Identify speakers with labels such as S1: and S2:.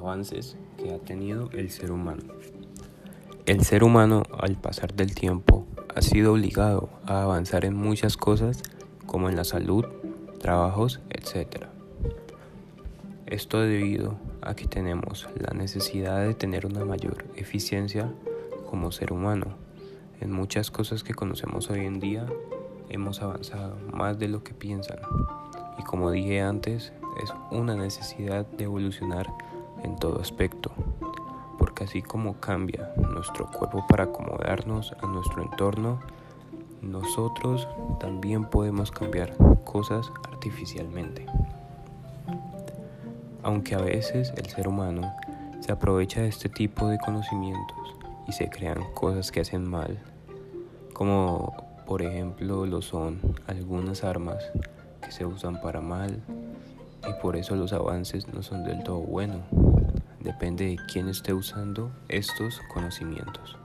S1: avances que ha tenido el ser humano. El ser humano al pasar del tiempo ha sido obligado a avanzar en muchas cosas como en la salud, trabajos, etc. Esto debido a que tenemos la necesidad de tener una mayor eficiencia como ser humano. En muchas cosas que conocemos hoy en día hemos avanzado más de lo que piensan. Y como dije antes, es una necesidad de evolucionar en todo aspecto. Porque así como cambia nuestro cuerpo para acomodarnos a nuestro entorno, nosotros también podemos cambiar cosas artificialmente. Aunque a veces el ser humano se aprovecha de este tipo de conocimientos y se crean cosas que hacen mal, como por ejemplo lo son algunas armas que se usan para mal y por eso los avances no son del todo buenos. Depende de quién esté usando estos conocimientos.